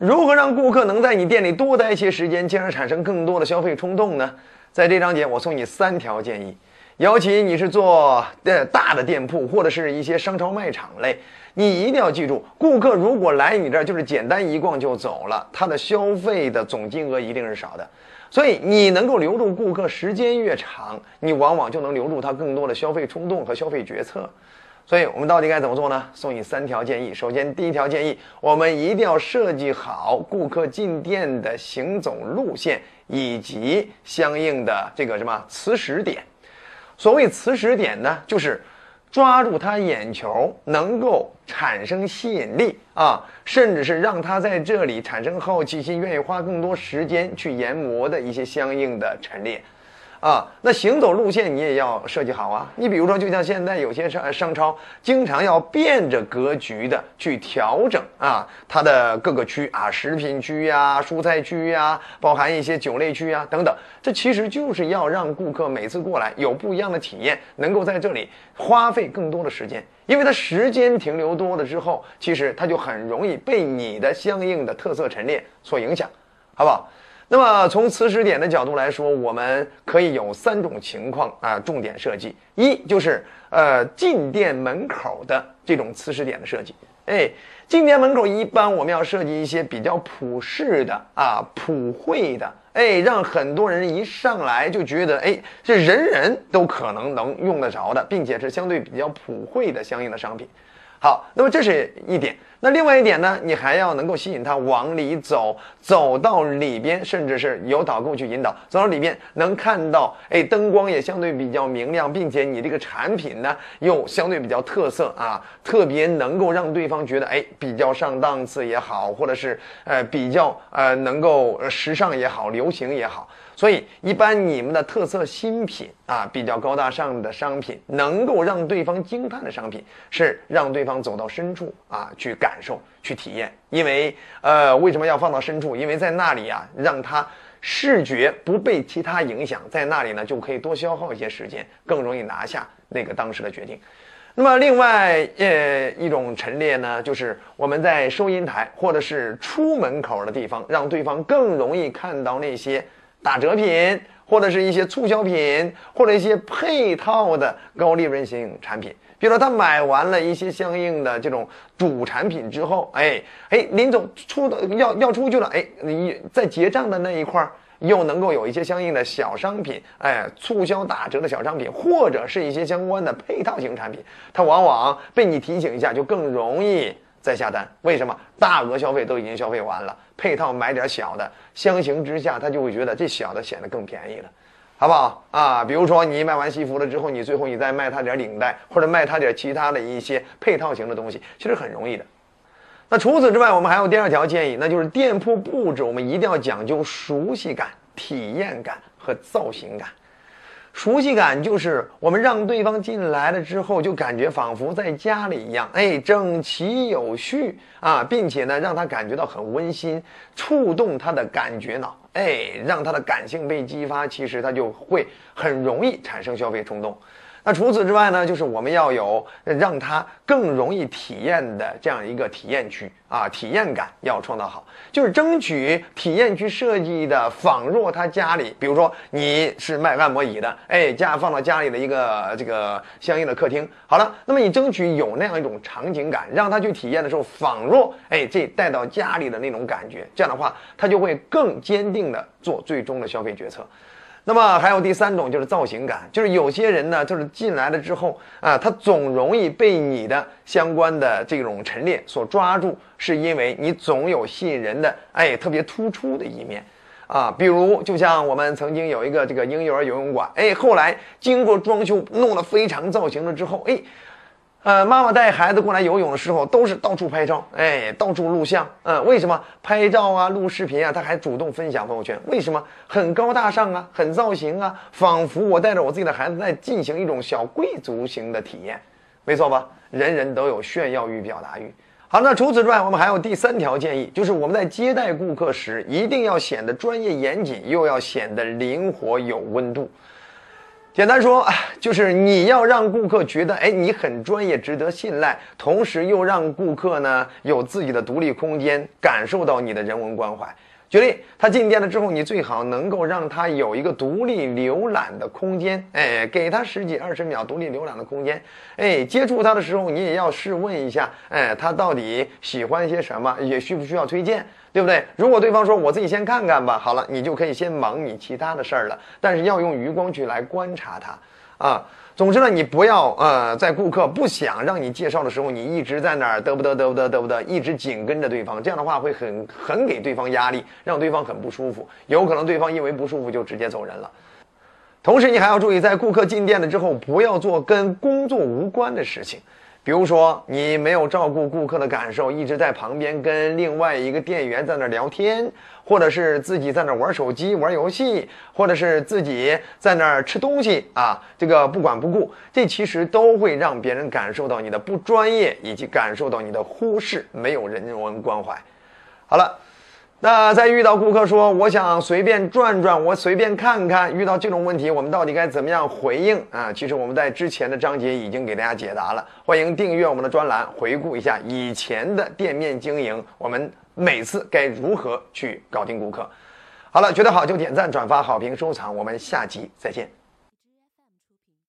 如何让顾客能在你店里多待一些时间，进而产生更多的消费冲动呢？在这章节，我送你三条建议。尤其你是做呃大的店铺，或者是一些商超卖场类，你一定要记住，顾客如果来你这儿就是简单一逛就走了，他的消费的总金额一定是少的。所以你能够留住顾客时间越长，你往往就能留住他更多的消费冲动和消费决策。所以我们到底该怎么做呢？送你三条建议。首先，第一条建议，我们一定要设计好顾客进店的行走路线以及相应的这个什么磁石点。所谓磁石点呢，就是抓住他眼球，能够产生吸引力啊，甚至是让他在这里产生好奇心，愿意花更多时间去研磨的一些相应的陈列。啊，那行走路线你也要设计好啊。你比如说，就像现在有些商商超，经常要变着格局的去调整啊，它的各个区啊，食品区呀、蔬菜区呀，包含一些酒类区呀等等。这其实就是要让顾客每次过来有不一样的体验，能够在这里花费更多的时间，因为他时间停留多了之后，其实他就很容易被你的相应的特色陈列所影响，好不好？那么从磁石点的角度来说，我们可以有三种情况啊，重点设计。一就是呃进店门口的这种磁石点的设计。哎，进店门口一般我们要设计一些比较普适的啊普惠的，哎，让很多人一上来就觉得哎，这人人都可能能用得着的，并且是相对比较普惠的相应的商品。好，那么这是一点。那另外一点呢，你还要能够吸引他往里走，走到里边，甚至是有导购去引导，走到里边能看到，哎，灯光也相对比较明亮，并且你这个产品呢又相对比较特色啊，特别能够让对方觉得，哎，比较上档次也好，或者是呃比较呃能够时尚也好，流行也好。所以，一般你们的特色新品啊，比较高大上的商品，能够让对方惊叹的商品，是让对方走到深处啊去感受、去体验。因为，呃，为什么要放到深处？因为在那里啊，让他视觉不被其他影响，在那里呢，就可以多消耗一些时间，更容易拿下那个当时的决定。那么，另外，呃，一种陈列呢，就是我们在收银台或者是出门口的地方，让对方更容易看到那些。打折品，或者是一些促销品，或者一些配套的高利润型产品。比如说，他买完了一些相应的这种主产品之后，哎哎，临走出的要要出去了，哎，你在结账的那一块儿又能够有一些相应的小商品，哎，促销打折的小商品，或者是一些相关的配套型产品，它往往被你提醒一下，就更容易。再下单，为什么大额消费都已经消费完了，配套买点小的，相形之下，他就会觉得这小的显得更便宜了，好不好啊？比如说你卖完西服了之后，你最后你再卖他点领带，或者卖他点其他的一些配套型的东西，其实很容易的。那除此之外，我们还有第二条建议，那就是店铺布置，我们一定要讲究熟悉感、体验感和造型感。熟悉感就是我们让对方进来了之后，就感觉仿佛在家里一样，哎，整齐有序啊，并且呢，让他感觉到很温馨，触动他的感觉脑，哎，让他的感性被激发，其实他就会很容易产生消费冲动。那除此之外呢，就是我们要有让他更容易体验的这样一个体验区啊，体验感要创造好，就是争取体验区设计的仿若他家里，比如说你是卖按摩椅的，哎，家放到家里的一个这个相应的客厅，好了，那么你争取有那样一种场景感，让他去体验的时候，仿若哎这带到家里的那种感觉，这样的话，他就会更坚定的做最终的消费决策。那么还有第三种就是造型感，就是有些人呢，就是进来了之后啊，他总容易被你的相关的这种陈列所抓住，是因为你总有吸引人的哎特别突出的一面，啊，比如就像我们曾经有一个这个婴幼儿游泳馆，哎，后来经过装修弄得非常造型了之后，哎。呃，妈妈带孩子过来游泳的时候，都是到处拍照，哎，到处录像。嗯，为什么拍照啊、录视频啊？他还主动分享朋友圈，为什么？很高大上啊，很造型啊，仿佛我带着我自己的孩子在进行一种小贵族型的体验，没错吧？人人都有炫耀欲、表达欲。好，那除此之外，我们还有第三条建议，就是我们在接待顾客时，一定要显得专业严谨，又要显得灵活有温度。简单说，就是你要让顾客觉得，哎，你很专业，值得信赖，同时又让顾客呢有自己的独立空间，感受到你的人文关怀。举例，他进店了之后，你最好能够让他有一个独立浏览的空间，哎，给他十几二十秒独立浏览的空间，哎，接触他的时候，你也要试问一下，哎，他到底喜欢些什么，也需不需要推荐，对不对？如果对方说我自己先看看吧，好了，你就可以先忙你其他的事儿了，但是要用余光去来观察他，啊。总之呢，你不要呃，在顾客不想让你介绍的时候，你一直在那儿得不得得不得得不得，一直紧跟着对方，这样的话会很很给对方压力，让对方很不舒服，有可能对方因为不舒服就直接走人了。同时，你还要注意，在顾客进店了之后，不要做跟工作无关的事情。比如说，你没有照顾顾客的感受，一直在旁边跟另外一个店员在那聊天，或者是自己在那玩手机、玩游戏，或者是自己在那吃东西啊，这个不管不顾，这其实都会让别人感受到你的不专业，以及感受到你的忽视，没有人文关怀。好了。那在遇到顾客说我想随便转转，我随便看看，遇到这种问题，我们到底该怎么样回应啊？其实我们在之前的章节已经给大家解答了，欢迎订阅我们的专栏，回顾一下以前的店面经营，我们每次该如何去搞定顾客。好了，觉得好就点赞、转发、好评、收藏，我们下集再见。